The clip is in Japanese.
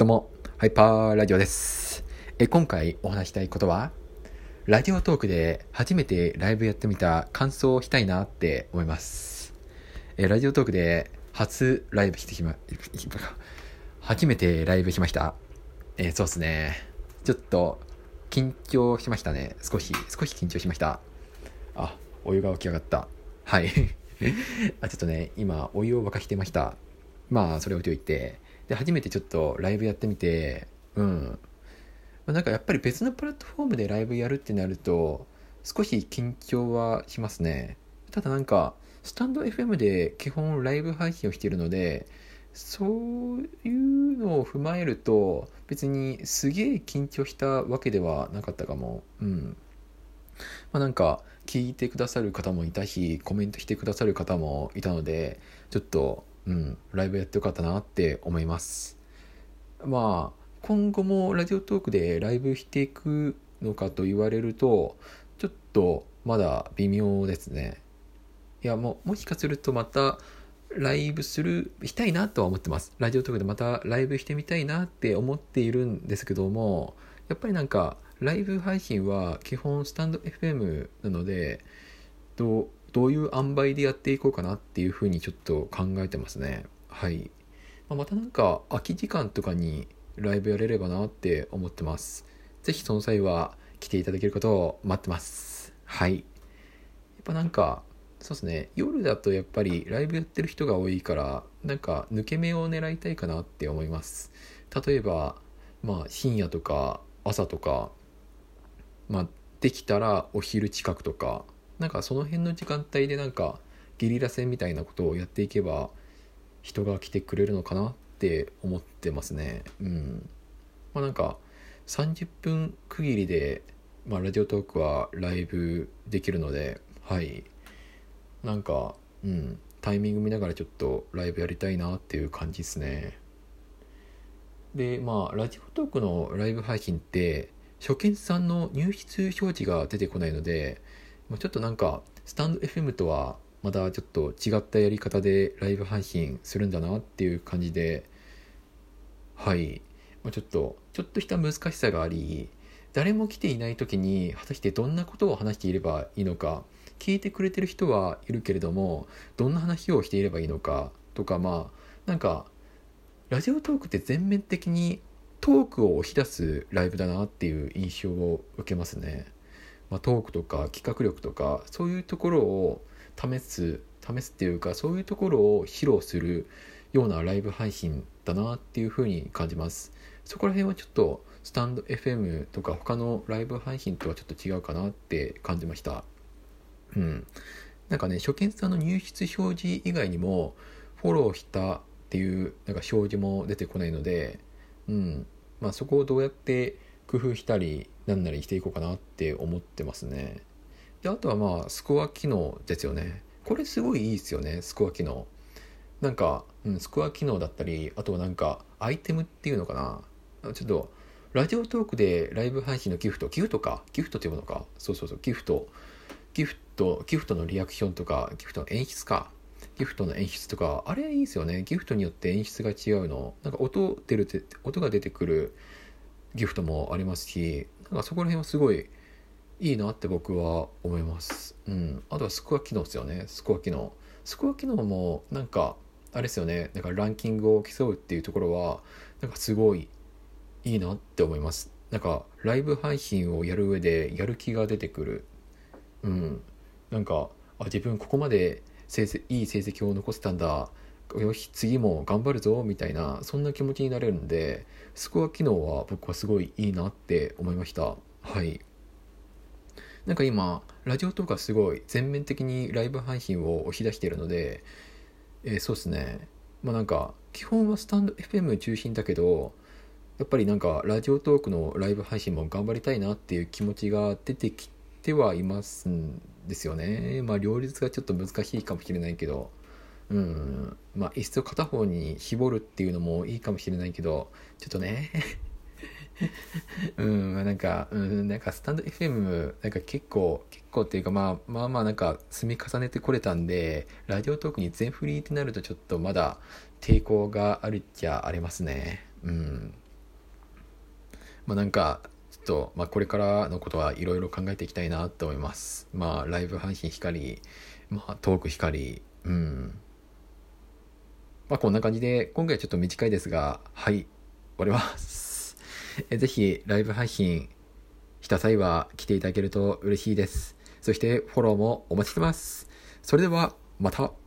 どうも、ハイパーラジオです。え今回お話したいことは、ラジオトークで初めてライブやってみた感想をしたいなって思います。えラジオトークで初ライブしてきま、初めてライブしました。えそうっすね。ちょっと緊張しましたね。少し、少し緊張しました。あ、お湯が起き上がった。はい。あ、ちょっとね、今、お湯を沸かしてました。まあ、それを置いといて。で、初めてちょっとライブやってみて、うん。まあなんかやっぱり別のプラットフォームでライブやるってなると、少し緊張はしますね。ただなんか、スタンド FM で基本ライブ配信をしているので、そういうのを踏まえると、別にすげえ緊張したわけではなかったかも。うん。まあなんか、聞いてくださる方もいたし、コメントしてくださる方もいたので、ちょっと、うん、ライブやってよかったなって思います。まあ、今後もラジオトークでライブしていくのかと言われると、ちょっとまだ微妙ですね。いや、もう、もしかするとまたライブする、したいなとは思ってます。ラジオトークでまたライブしてみたいなって思っているんですけども、やっぱりなんか、ライブ配信は基本スタンド FM なので、どう、どういう塩梅でやっていこうかなっていうふうにちょっと考えてますね。はい。まあ、またなんか空き時間とかにライブやれればなって思ってます。ぜひその際は来ていただけることを待ってます。はい。やっぱなんか、そうですね。夜だとやっぱりライブやってる人が多いから、なんか抜け目を狙いたいかなって思います。例えば、まあ深夜とか朝とか、まあできたらお昼近くとか、なんかその辺の時間帯でなんかゲリラ戦みたいなことをやっていけば人が来てくれるのかなって思ってますね。うん。まあなんか30分区切りで、まあ、ラジオトークはライブできるので、はい。なんか、うん、タイミング見ながらちょっとライブやりたいなっていう感じですね。で、まあ、ラジオトークのライブ配信って、初見さんの入室表示が出てこないので、まあちょっとなんか、スタンド FM とはまたちょっと違ったやり方でライブ配信するんだなっていう感じで、はい。まあ、ちょっと、ちょっとした難しさがあり、誰も来ていない時に果たしてどんなことを話していればいいのか、聞いてくれてる人はいるけれども、どんな話をしていればいいのかとか、まあ、なんか、ラジオトークって全面的にトークを押し出すライブだなっていう印象を受けますね。まあ、トークとか企画力とかそういうところを試す試すっていうかそういうところを披露するようなライブ配信だなっていうふうに感じます。そこら辺はちょっとスタンド FM とか他のライブ配信とはちょっと違うかなって感じました。うん。なんかね初見さんの入室表示以外にもフォローしたっていうなんか表示も出てこないのでうん。まあそこをどうやって工夫したりなんなりしていこうかなって思ってますね。であとはまあスコア機能ですよね。これすごいいいですよねスコア機能。なんか、うん、スコア機能だったりあとはなんかアイテムっていうのかな。ちょっとラジオトークでライブ配信のギフトギフトか？ギフトっていうものか？そうそうそうギフト。ギフトギフトのリアクションとかギフトの演出か？ギフトの演出とかあれいいですよね。ギフトによって演出が違うの。なんか音出るって音が出てくるギフトもありますしなんかそこら辺はすごいいいなって僕は思います。うん。あとはスコア機能ですよね。スコア機能。スコア機能もなんか、あれですよね。なんかランキングを競うっていうところは、なんかすごいいいなって思います。なんかライブ配信をやる上でやる気が出てくる。うん。なんか、あ、自分ここまで成績いい成績を残せたんだ。よし、次も頑張るぞ、みたいな、そんな気持ちになれるんで、スコア機能は僕はすごいいいなって思いました。はい。なんか今、ラジオとかすごい全面的にライブ配信を押し出しているので、えーそうですね。まあなんか、基本はスタンド FM 中心だけど、やっぱりなんか、ラジオトークのライブ配信も頑張りたいなっていう気持ちが出てきてはいますんですよね。まあ両立がちょっと難しいかもしれないけど、うん、まあ一層片方に絞るっていうのもいいかもしれないけど、ちょっとね、うん、まあなんか、うん、なんかスタンド FM、なんか結構、結構っていうかまあまあまあなんか積み重ねてこれたんで、ラジオトークに全振りってなるとちょっとまだ抵抗があるっちゃありますね。うん。まあなんか、ちょっと、まあこれからのことはいろいろ考えていきたいなと思います。まあライブ配信光、まあトーク光、うん。まあこんな感じで、今回ちょっと短いですが、はい、終わります。えぜひライブ配信した際は来ていただけると嬉しいです。そしてフォローもお待ちしてます。それではまた。